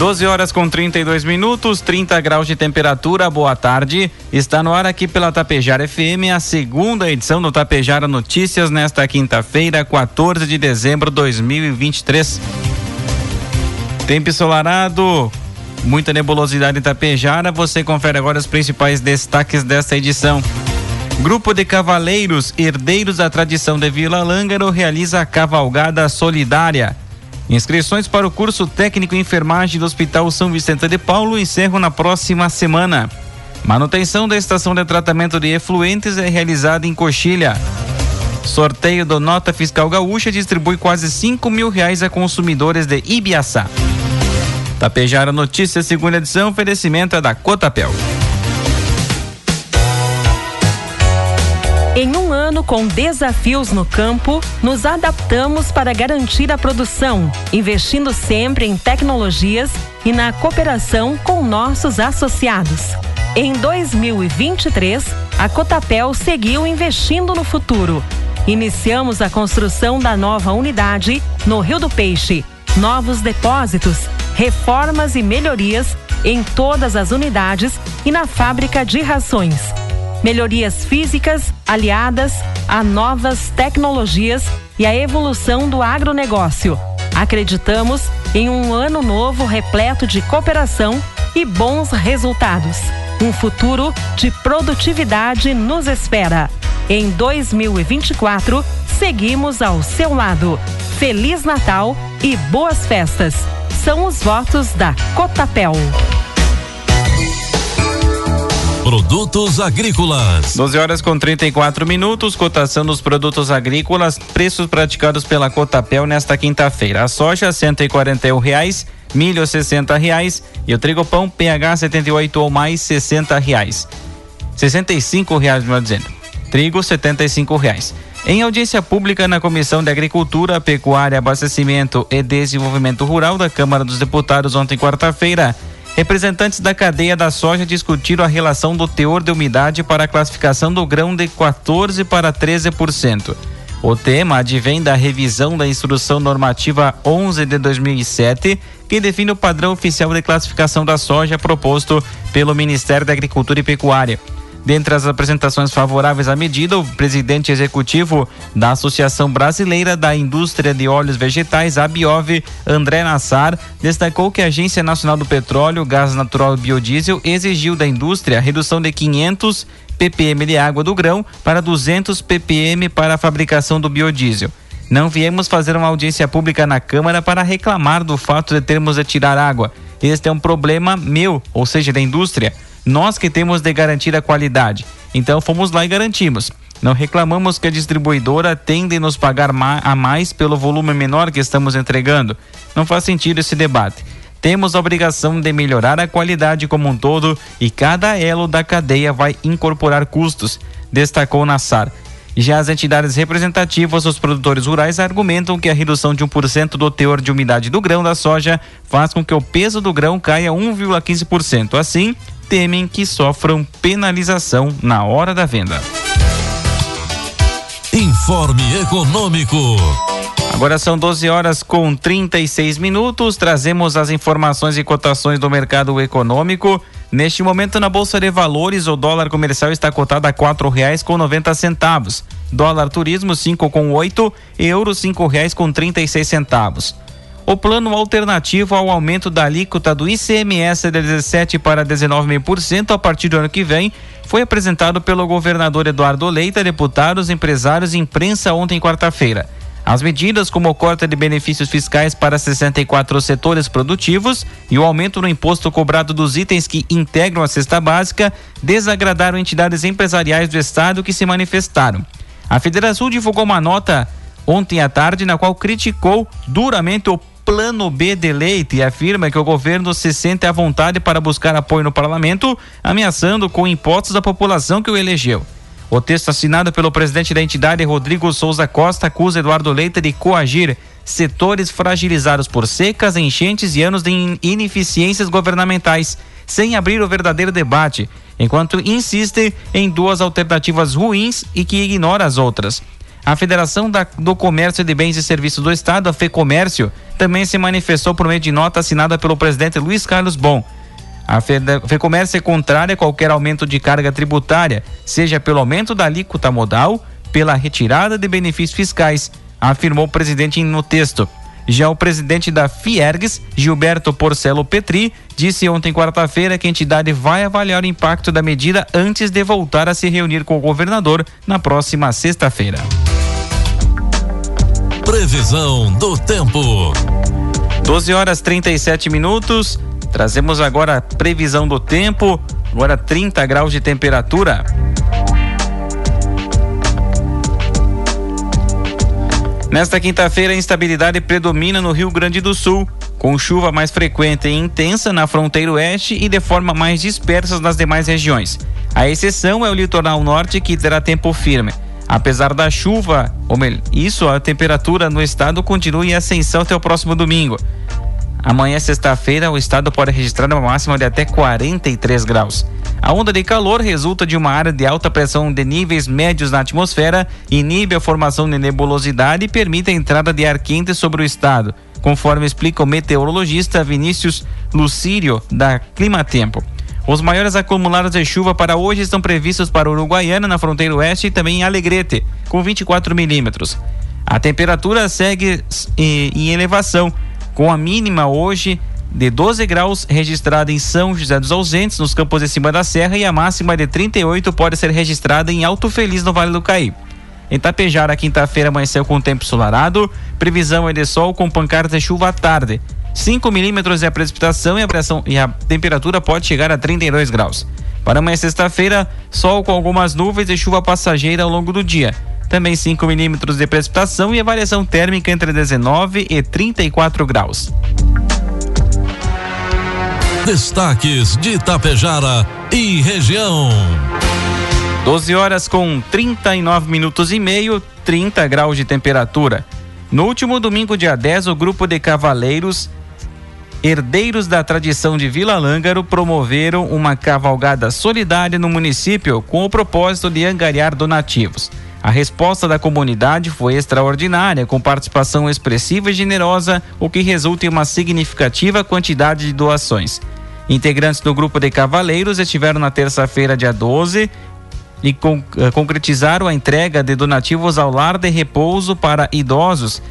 12 horas com 32 minutos, 30 graus de temperatura. Boa tarde. Está no ar aqui pela Tapejara FM a segunda edição do Tapejara Notícias nesta quinta-feira, 14 de dezembro de 2023. Tempo ensolarado, muita nebulosidade em Tapejara. Você confere agora os principais destaques desta edição. Grupo de cavaleiros herdeiros da tradição de Vila Lângaro realiza a cavalgada solidária. Inscrições para o curso técnico em enfermagem do Hospital São Vicente de Paulo encerram na próxima semana. Manutenção da estação de tratamento de efluentes é realizada em Coxilha. Sorteio do Nota Fiscal Gaúcha distribui quase 5 mil reais a consumidores de Ibiaçá. Tapejara Notícias, segunda edição, oferecimento é da Cotapel. Em um ano com desafios no campo, nos adaptamos para garantir a produção, investindo sempre em tecnologias e na cooperação com nossos associados. Em 2023, a Cotapel seguiu investindo no futuro. Iniciamos a construção da nova unidade no Rio do Peixe, novos depósitos, reformas e melhorias em todas as unidades e na fábrica de rações melhorias físicas aliadas a novas tecnologias e a evolução do agronegócio. Acreditamos em um ano novo repleto de cooperação e bons resultados. Um futuro de produtividade nos espera. Em 2024, seguimos ao seu lado. Feliz Natal e boas festas. São os votos da Cotapel. Produtos agrícolas. 12 horas com 34 minutos. Cotação dos produtos agrícolas. Preços praticados pela Cotapel nesta quinta-feira. A soja, e quarenta reais. Milho, sessenta reais. E o trigo pão PH 78 ou mais, sessenta reais. 65 reais, melhor dizendo. Trigo, setenta e reais. Em audiência pública na Comissão de Agricultura, Pecuária, Abastecimento e Desenvolvimento Rural da Câmara dos Deputados ontem quarta-feira, Representantes da cadeia da soja discutiram a relação do teor de umidade para a classificação do grão de 14 para 13%. O tema advém da revisão da Instrução Normativa 11 de 2007, que define o padrão oficial de classificação da soja proposto pelo Ministério da Agricultura e Pecuária. Dentre as apresentações favoráveis à medida, o presidente executivo da Associação Brasileira da Indústria de Óleos Vegetais, a Biov, André Nassar, destacou que a Agência Nacional do Petróleo, Gás Natural e Biodiesel exigiu da indústria a redução de 500 ppm de água do grão para 200 ppm para a fabricação do biodiesel. Não viemos fazer uma audiência pública na Câmara para reclamar do fato de termos de tirar água. Este é um problema meu, ou seja, da indústria. Nós que temos de garantir a qualidade. Então fomos lá e garantimos. Não reclamamos que a distribuidora tende a nos pagar a mais pelo volume menor que estamos entregando. Não faz sentido esse debate. Temos a obrigação de melhorar a qualidade como um todo e cada elo da cadeia vai incorporar custos, destacou Nassar. Já as entidades representativas dos produtores rurais argumentam que a redução de 1% do teor de umidade do grão da soja faz com que o peso do grão caia 1,15%. Assim, temem que sofram penalização na hora da venda. Informe Econômico. Agora são 12 horas com 36 minutos. Trazemos as informações e cotações do mercado econômico. Neste momento, na Bolsa de Valores, o dólar comercial está cotado a quatro reais com noventa centavos. Dólar turismo cinco com oito, euro cinco reais com trinta e seis centavos. O plano alternativo ao aumento da alíquota do ICMS de 17 para 19% a partir do ano que vem foi apresentado pelo governador Eduardo Leite a deputados, empresários e imprensa ontem quarta-feira. As medidas, como o corte de benefícios fiscais para 64 setores produtivos e o aumento no imposto cobrado dos itens que integram a cesta básica, desagradaram entidades empresariais do Estado que se manifestaram. A Federação divulgou uma nota ontem à tarde na qual criticou duramente o plano B de leite e afirma que o governo se sente à vontade para buscar apoio no parlamento, ameaçando com impostos da população que o elegeu. O texto assinado pelo presidente da entidade, Rodrigo Souza Costa, acusa Eduardo Leite de coagir setores fragilizados por secas, enchentes e anos de ineficiências governamentais, sem abrir o verdadeiro debate, enquanto insiste em duas alternativas ruins e que ignora as outras. A Federação da, do Comércio de Bens e Serviços do Estado, a FEComércio, também se manifestou por meio de nota assinada pelo presidente Luiz Carlos Bom. A FEComércio é contrária a qualquer aumento de carga tributária, seja pelo aumento da alíquota modal, pela retirada de benefícios fiscais, afirmou o presidente no texto. Já o presidente da Fiergs, Gilberto Porcelo Petri, disse ontem quarta-feira que a entidade vai avaliar o impacto da medida antes de voltar a se reunir com o governador na próxima sexta-feira. Previsão do tempo. 12 horas 37 minutos. Trazemos agora a previsão do tempo. Agora 30 graus de temperatura. Nesta quinta-feira, a instabilidade predomina no Rio Grande do Sul, com chuva mais frequente e intensa na fronteira oeste e de forma mais dispersa nas demais regiões. A exceção é o litoral norte, que terá tempo firme. Apesar da chuva, ou melhor, isso, a temperatura no estado continua em ascensão até o próximo domingo. Amanhã, sexta-feira, o estado pode registrar uma máxima de até 43 graus. A onda de calor resulta de uma área de alta pressão de níveis médios na atmosfera, inibe a formação de nebulosidade e permite a entrada de ar quente sobre o estado, conforme explica o meteorologista Vinícius Lucírio, da Climatempo. Os maiores acumulados de chuva para hoje estão previstos para Uruguaiana, na fronteira oeste, e também em Alegrete, com 24 milímetros. A temperatura segue em elevação, com a mínima hoje de 12 graus registrada em São José dos Ausentes, nos campos de cima da serra, e a máxima de 38 pode ser registrada em Alto Feliz, no Vale do Caí. Em Tapejara, quinta-feira amanheceu com tempo solarado, previsão é de sol com pancadas de chuva à tarde. 5 milímetros é a precipitação e a, pressão, e a temperatura pode chegar a 32 graus. Para amanhã, sexta-feira, sol com algumas nuvens e chuva passageira ao longo do dia. Também 5 milímetros de precipitação e a variação térmica entre 19 e 34 graus. Destaques de Itapejara e região. 12 horas com 39 minutos e meio, 30 graus de temperatura. No último domingo, dia 10, o grupo de cavaleiros Herdeiros da Tradição de Vila Lângaro promoveram uma cavalgada solidária no município com o propósito de angariar donativos. A resposta da comunidade foi extraordinária, com participação expressiva e generosa, o que resulta em uma significativa quantidade de doações. Integrantes do grupo de cavaleiros estiveram na terça-feira, dia 12, e eh, concretizaram a entrega de donativos ao lar de repouso para idosos,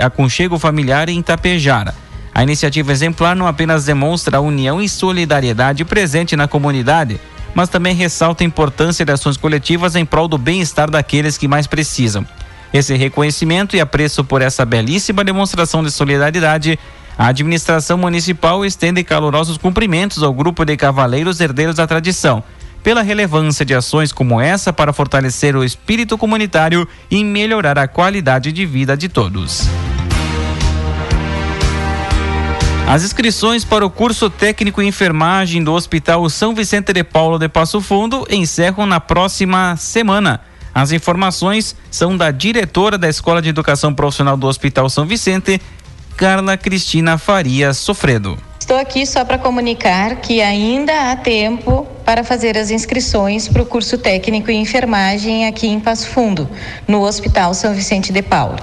aconchego familiar em Itapejara. A iniciativa exemplar não apenas demonstra a união e solidariedade presente na comunidade, mas também ressalta a importância de ações coletivas em prol do bem-estar daqueles que mais precisam. Esse reconhecimento e apreço por essa belíssima demonstração de solidariedade, a administração municipal estende calorosos cumprimentos ao grupo de cavaleiros herdeiros da tradição, pela relevância de ações como essa para fortalecer o espírito comunitário e melhorar a qualidade de vida de todos. As inscrições para o curso técnico em enfermagem do Hospital São Vicente de Paulo de Passo Fundo encerram na próxima semana. As informações são da diretora da Escola de Educação Profissional do Hospital São Vicente, Carla Cristina Faria Sofredo. Estou aqui só para comunicar que ainda há tempo para fazer as inscrições para o curso técnico em enfermagem aqui em Passo Fundo, no Hospital São Vicente de Paulo,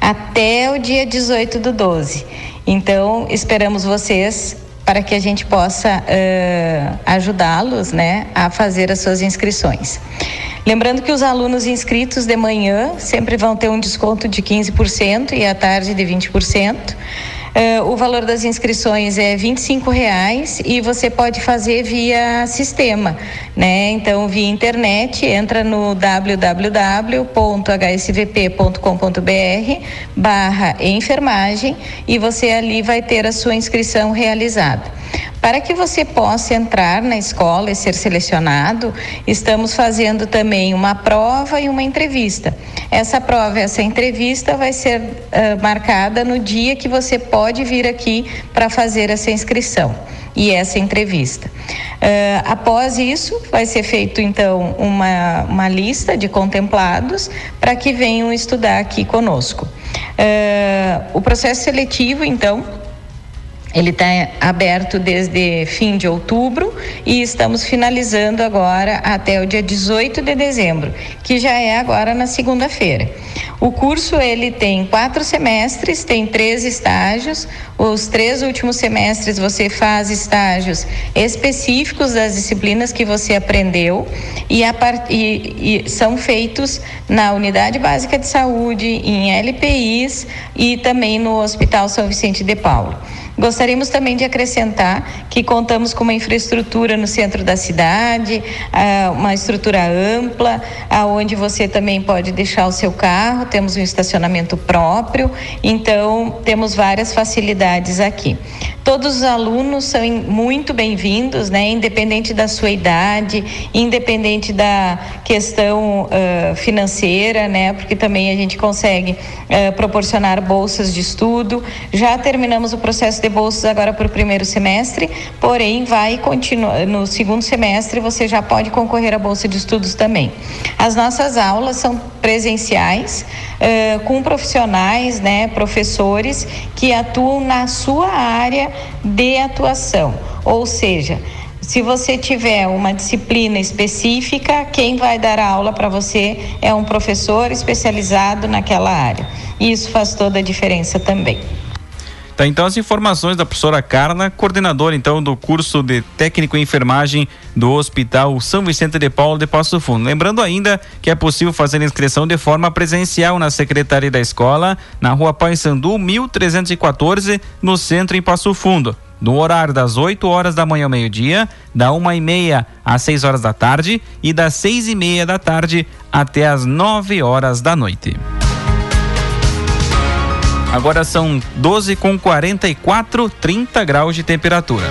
até o dia 18 do 12. Então, esperamos vocês para que a gente possa uh, ajudá-los né, a fazer as suas inscrições. Lembrando que os alunos inscritos de manhã sempre vão ter um desconto de 15% e à tarde de 20%. Uh, o valor das inscrições é R$ reais e você pode fazer via sistema, né? Então, via internet, entra no www.hsvp.com.br barra enfermagem e você ali vai ter a sua inscrição realizada. Para que você possa entrar na escola e ser selecionado, estamos fazendo também uma prova e uma entrevista. Essa prova, essa entrevista vai ser uh, marcada no dia que você pode vir aqui para fazer essa inscrição e essa entrevista. Uh, após isso, vai ser feito então uma, uma lista de contemplados para que venham estudar aqui conosco. Uh, o processo seletivo, então, ele está aberto desde fim de outubro e estamos finalizando agora até o dia 18 de dezembro, que já é agora na segunda-feira. O curso ele tem quatro semestres, tem três estágios. Os três últimos semestres você faz estágios específicos das disciplinas que você aprendeu e, a, e, e são feitos na Unidade Básica de Saúde, em LPIs e também no Hospital São Vicente de Paulo. Gostaríamos também de acrescentar que contamos com uma infraestrutura no centro da cidade, ah, uma estrutura ampla, aonde você também pode deixar o seu carro, temos um estacionamento próprio, então temos várias facilidades aqui. Todos os alunos são muito bem-vindos, né? Independente da sua idade, independente da questão uh, financeira, né? Porque também a gente consegue uh, proporcionar bolsas de estudo. Já terminamos o processo de bolsas agora para o primeiro semestre, porém vai continuar no segundo semestre você já pode concorrer à bolsa de estudos também. As nossas aulas são presenciais uh, com profissionais, né? Professores que atuam na sua área de atuação. Ou seja, se você tiver uma disciplina específica, quem vai dar a aula para você é um professor especializado naquela área. Isso faz toda a diferença também. Tá, então as informações da professora Carla, coordenadora então do curso de técnico em enfermagem do Hospital São Vicente de Paulo de Passo Fundo. Lembrando ainda que é possível fazer inscrição de forma presencial na Secretaria da Escola, na Rua Sandu 1314, no centro em Passo Fundo no horário das 8 horas da manhã ao meio-dia, da uma e meia às 6 horas da tarde e das seis e meia da tarde até as 9 horas da noite. Agora são 12 com 44, 30 graus de temperatura.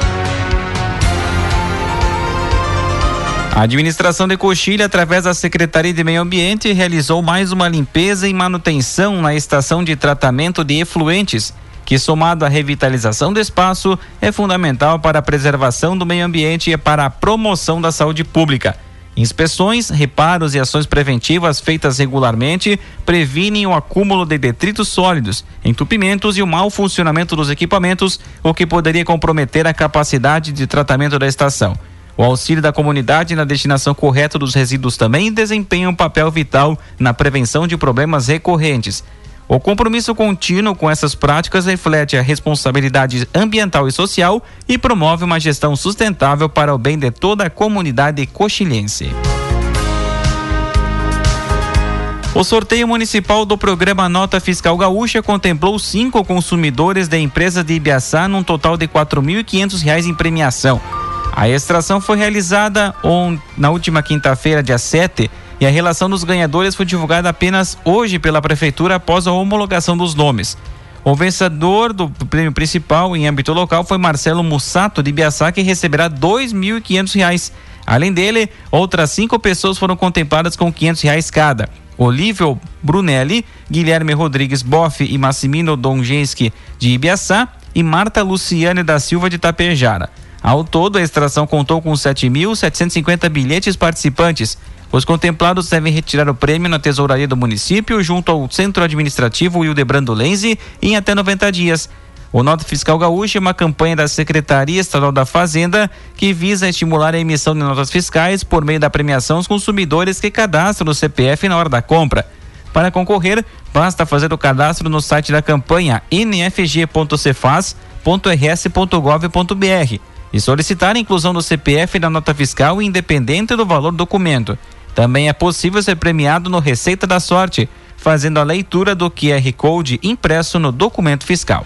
A administração de Coxilha, através da Secretaria de Meio Ambiente, realizou mais uma limpeza e manutenção na estação de tratamento de efluentes, que, somado à revitalização do espaço, é fundamental para a preservação do meio ambiente e para a promoção da saúde pública. Inspeções, reparos e ações preventivas feitas regularmente previnem o acúmulo de detritos sólidos, entupimentos e o mau funcionamento dos equipamentos, o que poderia comprometer a capacidade de tratamento da estação. O auxílio da comunidade na destinação correta dos resíduos também desempenha um papel vital na prevenção de problemas recorrentes. O compromisso contínuo com essas práticas reflete a responsabilidade ambiental e social e promove uma gestão sustentável para o bem de toda a comunidade coxilhense. O sorteio municipal do programa Nota Fiscal Gaúcha contemplou cinco consumidores da empresa de Ibiaçá num total de R$ 4.500 em premiação. A extração foi realizada on, na última quinta-feira, dia 7, e a relação dos ganhadores foi divulgada apenas hoje pela prefeitura após a homologação dos nomes. O vencedor do prêmio principal em âmbito local foi Marcelo Mussato de Biaçá, que receberá R$ 2.500. Além dele, outras cinco pessoas foram contempladas com 500 reais cada. Olívio Brunelli, Guilherme Rodrigues Boff e Massimino Donjenski de Ibiaçá e Marta Luciane da Silva de Tapejara. Ao todo, a extração contou com 7.750 bilhetes participantes os contemplados devem retirar o prêmio na tesouraria do município junto ao Centro Administrativo Hildebrando Lenze em até 90 dias. O Nota Fiscal Gaúcho é uma campanha da Secretaria Estadual da Fazenda que visa estimular a emissão de notas fiscais por meio da premiação aos consumidores que cadastram o CPF na hora da compra. Para concorrer, basta fazer o cadastro no site da campanha nfg.cefaz.rs.gov.br e solicitar a inclusão do CPF na nota fiscal independente do valor do documento. Também é possível ser premiado no Receita da Sorte, fazendo a leitura do QR Code impresso no documento fiscal.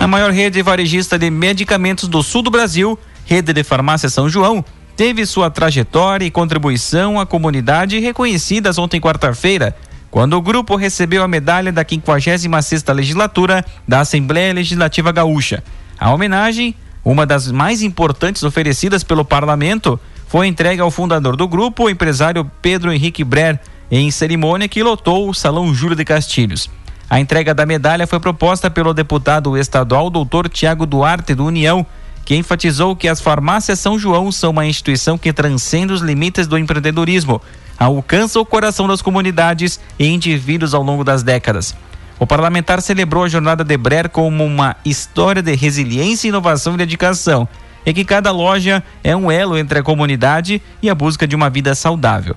A maior rede varejista de medicamentos do sul do Brasil, Rede de Farmácia São João, teve sua trajetória e contribuição à comunidade reconhecidas ontem quarta-feira quando o grupo recebeu a medalha da 56ª legislatura da Assembleia Legislativa Gaúcha. A homenagem, uma das mais importantes oferecidas pelo parlamento, foi entregue ao fundador do grupo, o empresário Pedro Henrique Brer, em cerimônia que lotou o Salão Júlio de Castilhos. A entrega da medalha foi proposta pelo deputado estadual Dr. Tiago Duarte do União, que enfatizou que as farmácias São João são uma instituição que transcende os limites do empreendedorismo, alcança o coração das comunidades e indivíduos ao longo das décadas. O parlamentar celebrou a jornada de Brer como uma história de resiliência, inovação e dedicação, e que cada loja é um elo entre a comunidade e a busca de uma vida saudável.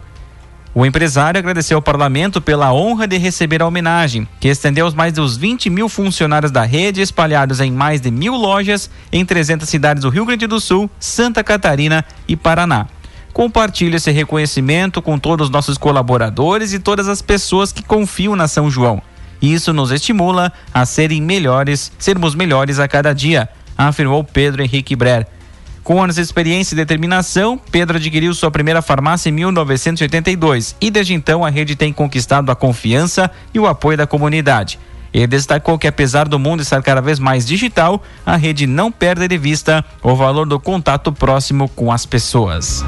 O empresário agradeceu ao parlamento pela honra de receber a homenagem, que estendeu aos mais dos 20 mil funcionários da rede espalhados em mais de mil lojas em 300 cidades do Rio Grande do Sul, Santa Catarina e Paraná. Compartilhe esse reconhecimento com todos os nossos colaboradores e todas as pessoas que confiam na São João. Isso nos estimula a serem melhores, sermos melhores a cada dia, afirmou Pedro Henrique Brer. Com anos de experiência e determinação, Pedro adquiriu sua primeira farmácia em 1982 e desde então a rede tem conquistado a confiança e o apoio da comunidade. Ele destacou que apesar do mundo estar cada vez mais digital, a rede não perde de vista o valor do contato próximo com as pessoas.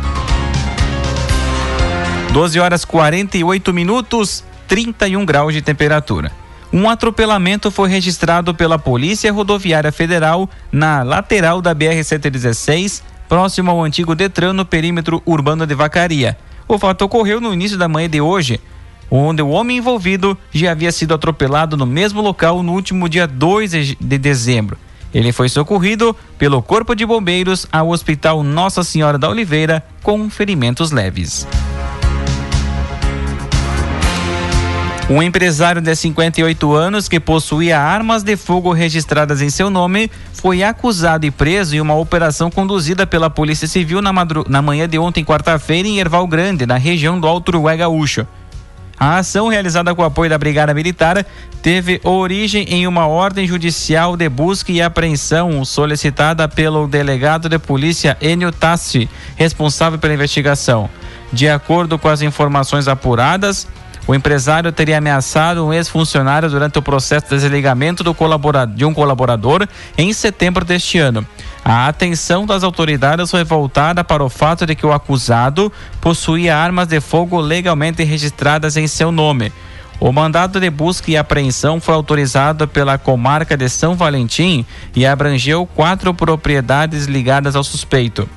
12 horas 48 minutos, 31 graus de temperatura. Um atropelamento foi registrado pela Polícia Rodoviária Federal na lateral da BR-116, próximo ao antigo Detran no perímetro urbano de Vacaria. O fato ocorreu no início da manhã de hoje, onde o homem envolvido já havia sido atropelado no mesmo local no último dia 2 de dezembro. Ele foi socorrido pelo Corpo de Bombeiros ao Hospital Nossa Senhora da Oliveira com ferimentos leves. Um empresário de 58 anos que possuía armas de fogo registradas em seu nome foi acusado e preso em uma operação conduzida pela Polícia Civil na, na manhã de ontem, quarta-feira, em Erval Grande, na região do Alto Uruguai Gaúcho. A ação, realizada com o apoio da Brigada Militar, teve origem em uma ordem judicial de busca e apreensão solicitada pelo delegado de polícia Enio Tassi, responsável pela investigação. De acordo com as informações apuradas, o empresário teria ameaçado um ex-funcionário durante o processo de desligamento do de um colaborador em setembro deste ano. A atenção das autoridades foi voltada para o fato de que o acusado possuía armas de fogo legalmente registradas em seu nome. O mandado de busca e apreensão foi autorizado pela comarca de São Valentim e abrangeu quatro propriedades ligadas ao suspeito.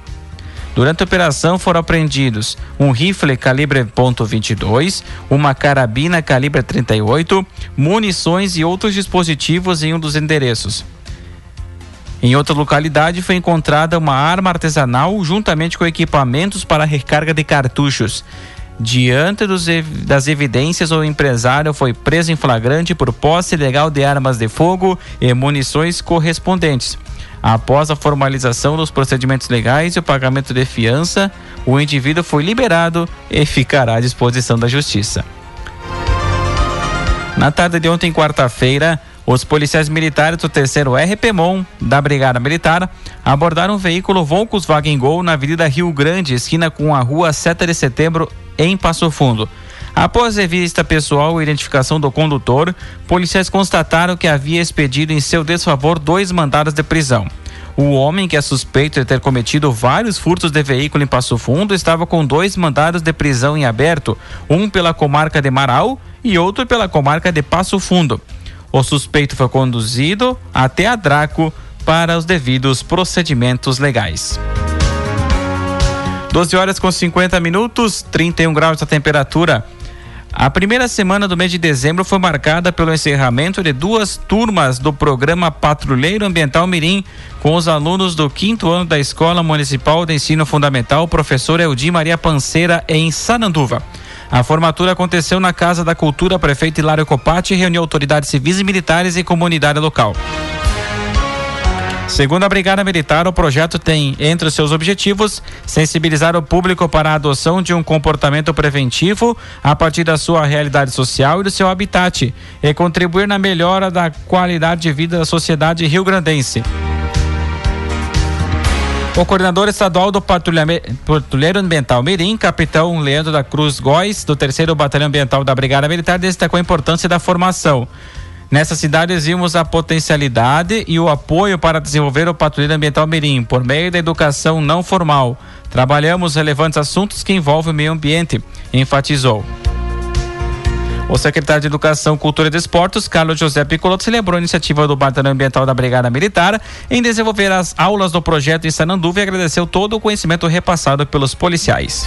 Durante a operação foram apreendidos um rifle calibre .22, uma carabina calibre 38, munições e outros dispositivos em um dos endereços. Em outra localidade foi encontrada uma arma artesanal juntamente com equipamentos para recarga de cartuchos. Diante dos, das evidências, o empresário foi preso em flagrante por posse ilegal de armas de fogo e munições correspondentes. Após a formalização dos procedimentos legais e o pagamento de fiança, o indivíduo foi liberado e ficará à disposição da justiça. Na tarde de ontem, quarta-feira, os policiais militares do terceiro RPMON da Brigada Militar abordaram um veículo Volkswagen Gol na Avenida Rio Grande, esquina com a Rua 7 de Setembro, em Passo Fundo. Após revista pessoal e identificação do condutor, policiais constataram que havia expedido em seu desfavor dois mandados de prisão. O homem, que é suspeito de ter cometido vários furtos de veículo em Passo Fundo, estava com dois mandados de prisão em aberto, um pela comarca de Marau e outro pela comarca de Passo Fundo. O suspeito foi conduzido até a Draco para os devidos procedimentos legais. 12 horas com 50 minutos, 31 graus a temperatura. A primeira semana do mês de dezembro foi marcada pelo encerramento de duas turmas do programa Patrulheiro Ambiental Mirim, com os alunos do quinto ano da Escola Municipal de Ensino Fundamental, professor Eldi Maria Panceira, em Sananduva. A formatura aconteceu na Casa da Cultura, prefeito Hilário Copati reuniu autoridades civis e militares e comunidade local. Segundo a Brigada Militar, o projeto tem entre os seus objetivos sensibilizar o público para a adoção de um comportamento preventivo a partir da sua realidade social e do seu habitat e contribuir na melhora da qualidade de vida da sociedade rio-grandense. O coordenador estadual do Patrulheiro Ambiental Mirim, capitão Leandro da Cruz Góes, do terceiro Batalhão Ambiental da Brigada Militar, destacou a importância da formação. Nessa cidade vimos a potencialidade e o apoio para desenvolver o patrulheiro ambiental Mirim por meio da educação não formal. Trabalhamos relevantes assuntos que envolvem o meio ambiente, enfatizou. O secretário de Educação, Cultura e Desportos, Carlos José Picoloto, celebrou a iniciativa do Batalhão Ambiental da Brigada Militar em desenvolver as aulas do projeto em Sananduva e agradeceu todo o conhecimento repassado pelos policiais.